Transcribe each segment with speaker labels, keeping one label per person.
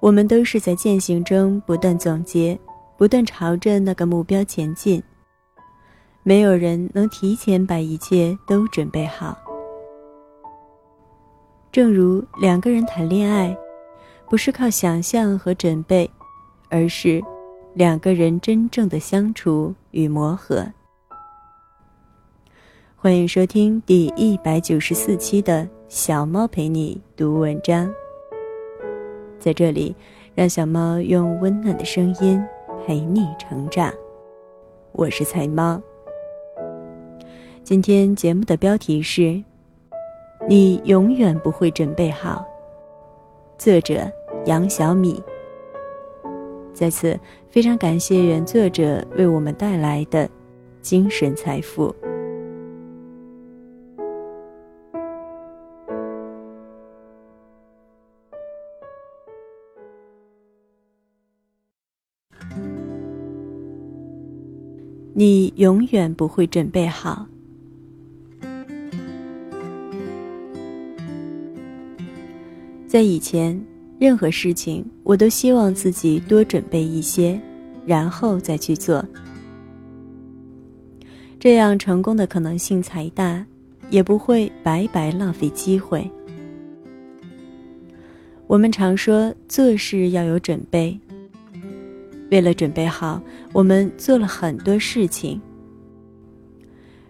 Speaker 1: 我们都是在践行中不断总结，不断朝着那个目标前进。没有人能提前把一切都准备好。正如两个人谈恋爱，不是靠想象和准备，而是两个人真正的相处与磨合。欢迎收听第一百九十四期的小猫陪你读文章。在这里，让小猫用温暖的声音陪你成长。我是菜猫。今天节目的标题是：你永远不会准备好。作者杨小米。在此，非常感谢原作者为我们带来的精神财富。你永远不会准备好。在以前，任何事情我都希望自己多准备一些，然后再去做，这样成功的可能性才大，也不会白白浪费机会。我们常说做事要有准备。为了准备好，我们做了很多事情。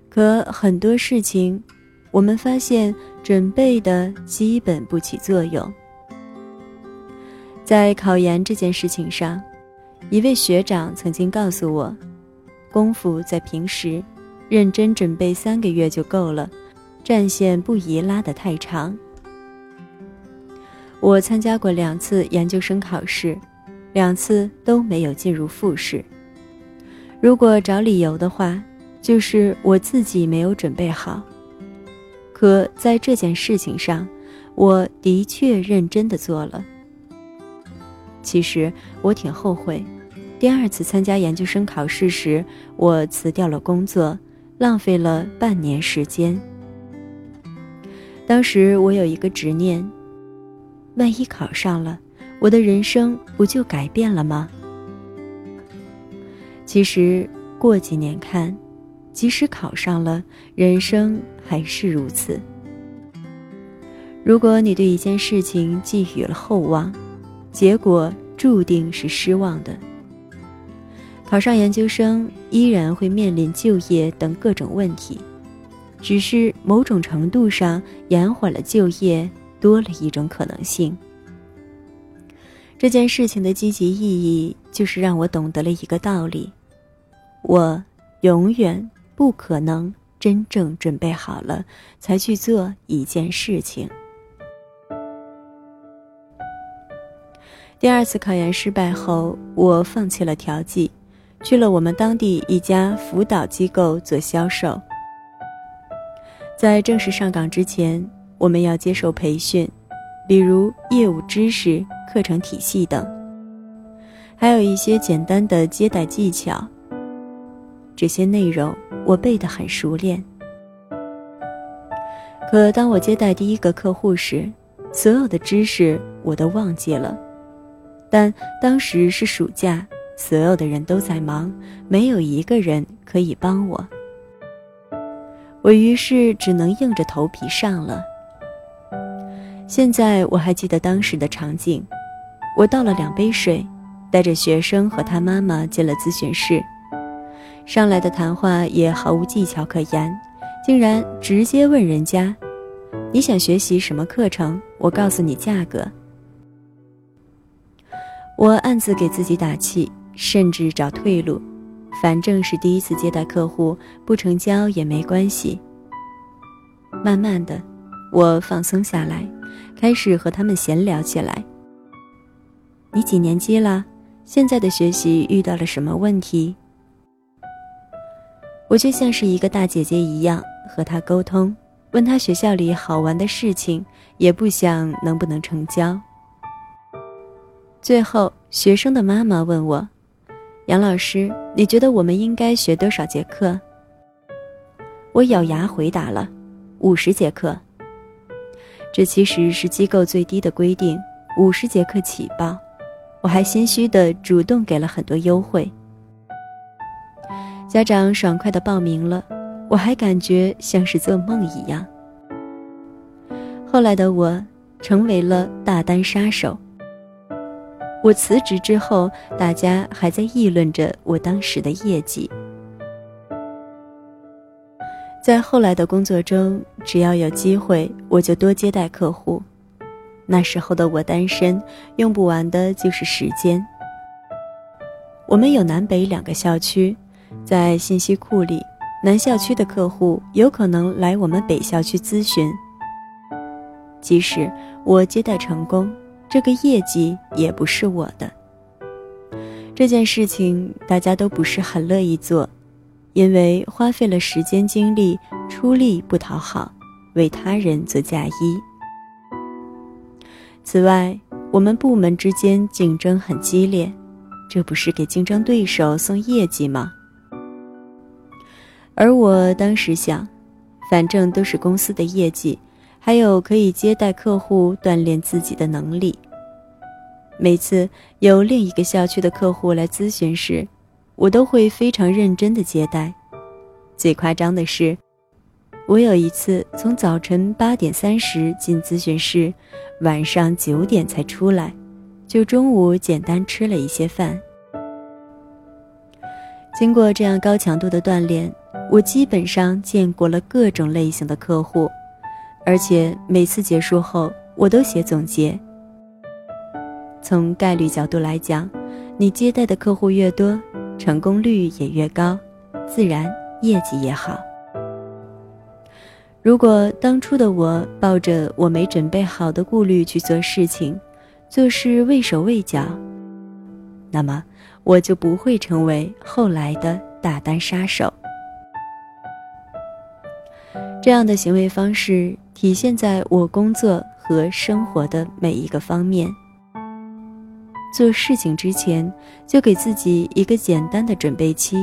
Speaker 1: 可很多事情，我们发现准备的基本不起作用。在考研这件事情上，一位学长曾经告诉我：“功夫在平时，认真准备三个月就够了，战线不宜拉得太长。”我参加过两次研究生考试。两次都没有进入复试。如果找理由的话，就是我自己没有准备好。可在这件事情上，我的确认真的做了。其实我挺后悔，第二次参加研究生考试时，我辞掉了工作，浪费了半年时间。当时我有一个执念，万一考上了。我的人生不就改变了吗？其实过几年看，即使考上了，人生还是如此。如果你对一件事情寄予了厚望，结果注定是失望的。考上研究生依然会面临就业等各种问题，只是某种程度上延缓了就业，多了一种可能性。这件事情的积极意义，就是让我懂得了一个道理：我永远不可能真正准备好了才去做一件事情。第二次考研失败后，我放弃了调剂，去了我们当地一家辅导机构做销售。在正式上岗之前，我们要接受培训。比如业务知识、课程体系等，还有一些简单的接待技巧。这些内容我背得很熟练。可当我接待第一个客户时，所有的知识我都忘记了。但当时是暑假，所有的人都在忙，没有一个人可以帮我。我于是只能硬着头皮上了。现在我还记得当时的场景，我倒了两杯水，带着学生和他妈妈进了咨询室。上来的谈话也毫无技巧可言，竟然直接问人家：“你想学习什么课程？我告诉你价格。”我暗自给自己打气，甚至找退路，反正是第一次接待客户，不成交也没关系。慢慢的，我放松下来。开始和他们闲聊起来。你几年级了？现在的学习遇到了什么问题？我就像是一个大姐姐一样和他沟通，问他学校里好玩的事情，也不想能不能成交。最后，学生的妈妈问我：“杨老师，你觉得我们应该学多少节课？”我咬牙回答了：“五十节课。”这其实是机构最低的规定，五十节课起报。我还心虚的主动给了很多优惠。家长爽快的报名了，我还感觉像是做梦一样。后来的我成为了大单杀手。我辞职之后，大家还在议论着我当时的业绩。在后来的工作中，只要有机会，我就多接待客户。那时候的我单身，用不完的就是时间。我们有南北两个校区，在信息库里，南校区的客户有可能来我们北校区咨询。即使我接待成功，这个业绩也不是我的。这件事情大家都不是很乐意做。因为花费了时间精力，出力不讨好，为他人做嫁衣。此外，我们部门之间竞争很激烈，这不是给竞争对手送业绩吗？而我当时想，反正都是公司的业绩，还有可以接待客户、锻炼自己的能力。每次有另一个校区的客户来咨询时，我都会非常认真的接待。最夸张的是，我有一次从早晨八点三十进咨询室，晚上九点才出来，就中午简单吃了一些饭。经过这样高强度的锻炼，我基本上见过了各种类型的客户，而且每次结束后我都写总结。从概率角度来讲，你接待的客户越多。成功率也越高，自然业绩也好。如果当初的我抱着我没准备好的顾虑去做事情，做事畏手畏脚，那么我就不会成为后来的大单杀手。这样的行为方式体现在我工作和生活的每一个方面。做事情之前，就给自己一个简单的准备期，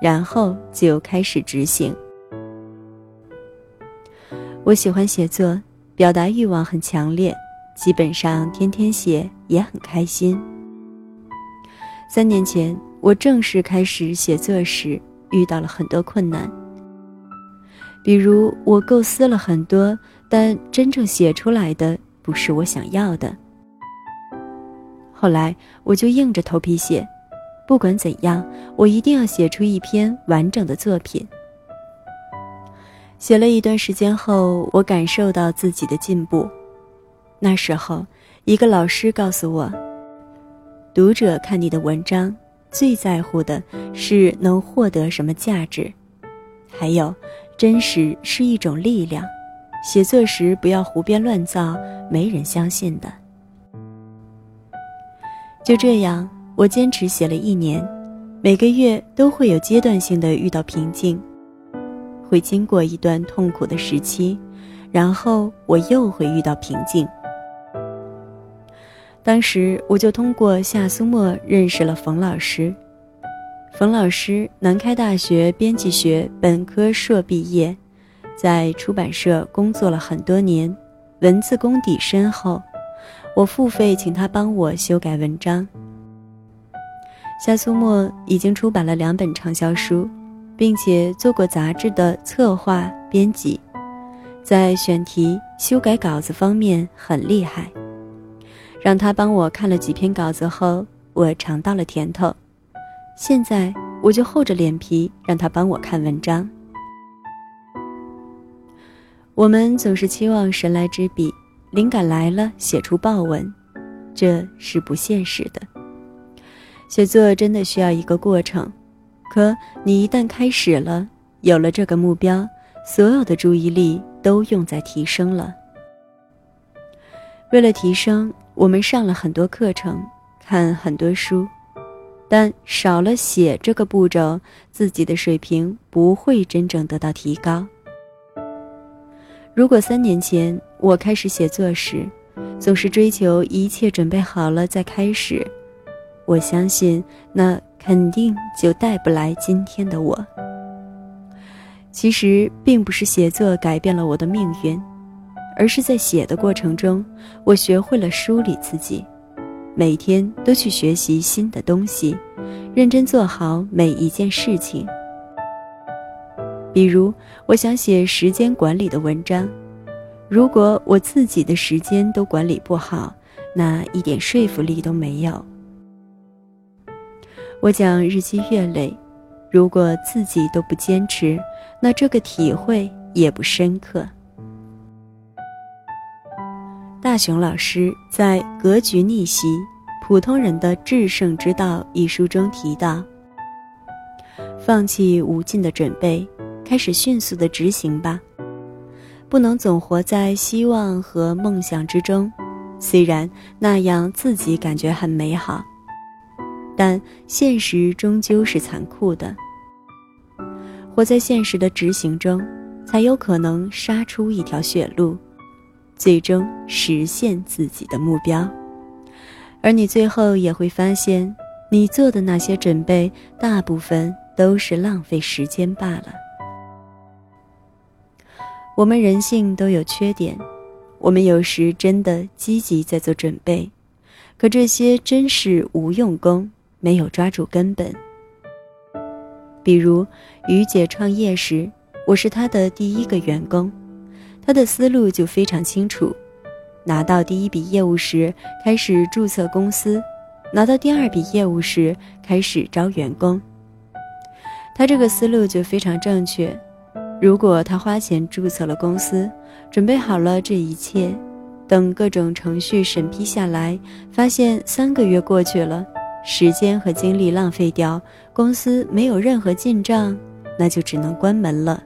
Speaker 1: 然后就开始执行。我喜欢写作，表达欲望很强烈，基本上天天写，也很开心。三年前我正式开始写作时，遇到了很多困难，比如我构思了很多，但真正写出来的不是我想要的。后来我就硬着头皮写，不管怎样，我一定要写出一篇完整的作品。写了一段时间后，我感受到自己的进步。那时候，一个老师告诉我：“读者看你的文章，最在乎的是能获得什么价值，还有，真实是一种力量。写作时不要胡编乱造，没人相信的。”就这样，我坚持写了一年，每个月都会有阶段性的遇到瓶颈，会经过一段痛苦的时期，然后我又会遇到瓶颈。当时我就通过夏苏沫认识了冯老师。冯老师南开大学编辑学本科硕毕业，在出版社工作了很多年，文字功底深厚。我付费请他帮我修改文章。夏苏沫已经出版了两本畅销书，并且做过杂志的策划编辑，在选题、修改稿子方面很厉害。让他帮我看了几篇稿子后，我尝到了甜头。现在我就厚着脸皮让他帮我看文章。我们总是期望神来之笔。灵感来了，写出报文，这是不现实的。写作真的需要一个过程，可你一旦开始了，有了这个目标，所有的注意力都用在提升了。为了提升，我们上了很多课程，看很多书，但少了写这个步骤，自己的水平不会真正得到提高。如果三年前我开始写作时，总是追求一切准备好了再开始，我相信那肯定就带不来今天的我。其实并不是写作改变了我的命运，而是在写的过程中，我学会了梳理自己，每天都去学习新的东西，认真做好每一件事情。比如，我想写时间管理的文章，如果我自己的时间都管理不好，那一点说服力都没有。我讲日积月累，如果自己都不坚持，那这个体会也不深刻。大雄老师在《格局逆袭：普通人的制胜之道》一书中提到：“放弃无尽的准备，开始迅速的执行吧。不能总活在希望和梦想之中，虽然那样自己感觉很美好，但现实终究是残酷的。活在现实的执行中，才有可能杀出一条血路。”最终实现自己的目标，而你最后也会发现，你做的那些准备，大部分都是浪费时间罢了。我们人性都有缺点，我们有时真的积极在做准备，可这些真是无用功，没有抓住根本。比如于姐创业时，我是她的第一个员工。她的思路就非常清楚，拿到第一笔业务时开始注册公司，拿到第二笔业务时开始招员工。他这个思路就非常正确。如果他花钱注册了公司，准备好了这一切，等各种程序审批下来，发现三个月过去了，时间和精力浪费掉，公司没有任何进账，那就只能关门了。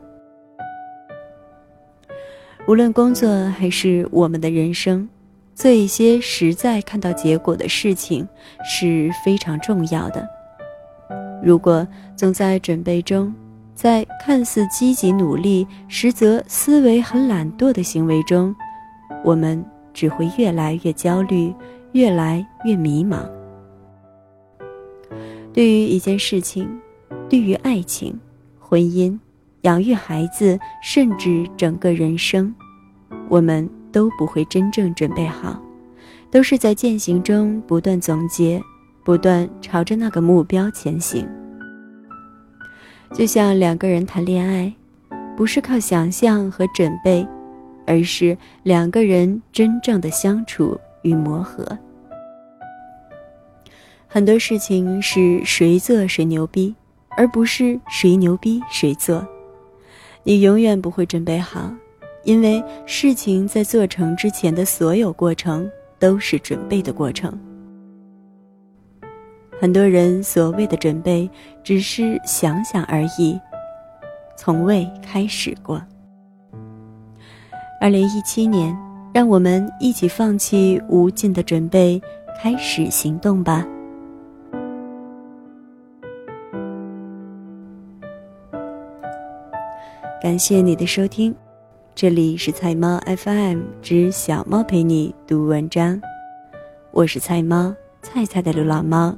Speaker 1: 无论工作还是我们的人生，做一些实在看到结果的事情是非常重要的。如果总在准备中，在看似积极努力，实则思维很懒惰的行为中，我们只会越来越焦虑，越来越迷茫。对于一件事情，对于爱情、婚姻。养育孩子，甚至整个人生，我们都不会真正准备好，都是在践行中不断总结，不断朝着那个目标前行。就像两个人谈恋爱，不是靠想象和准备，而是两个人真正的相处与磨合。很多事情是谁做谁牛逼，而不是谁牛逼谁做。你永远不会准备好，因为事情在做成之前的所有过程都是准备的过程。很多人所谓的准备，只是想想而已，从未开始过。二零一七年，让我们一起放弃无尽的准备，开始行动吧。感谢你的收听，这里是菜猫 FM 之小猫陪你读文章，我是菜猫菜菜的流浪猫。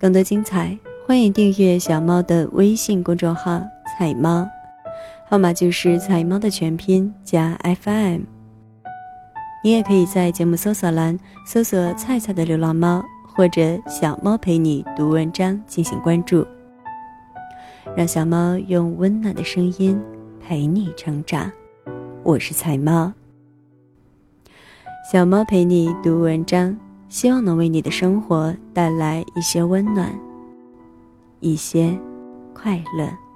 Speaker 1: 更多精彩，欢迎订阅小猫的微信公众号“菜猫”，号码就是“菜猫”的全拼加 FM。你也可以在节目搜索栏搜索“菜菜的流浪猫”或者“小猫陪你读文章”进行关注。让小猫用温暖的声音陪你成长，我是彩猫。小猫陪你读文章，希望能为你的生活带来一些温暖，一些快乐。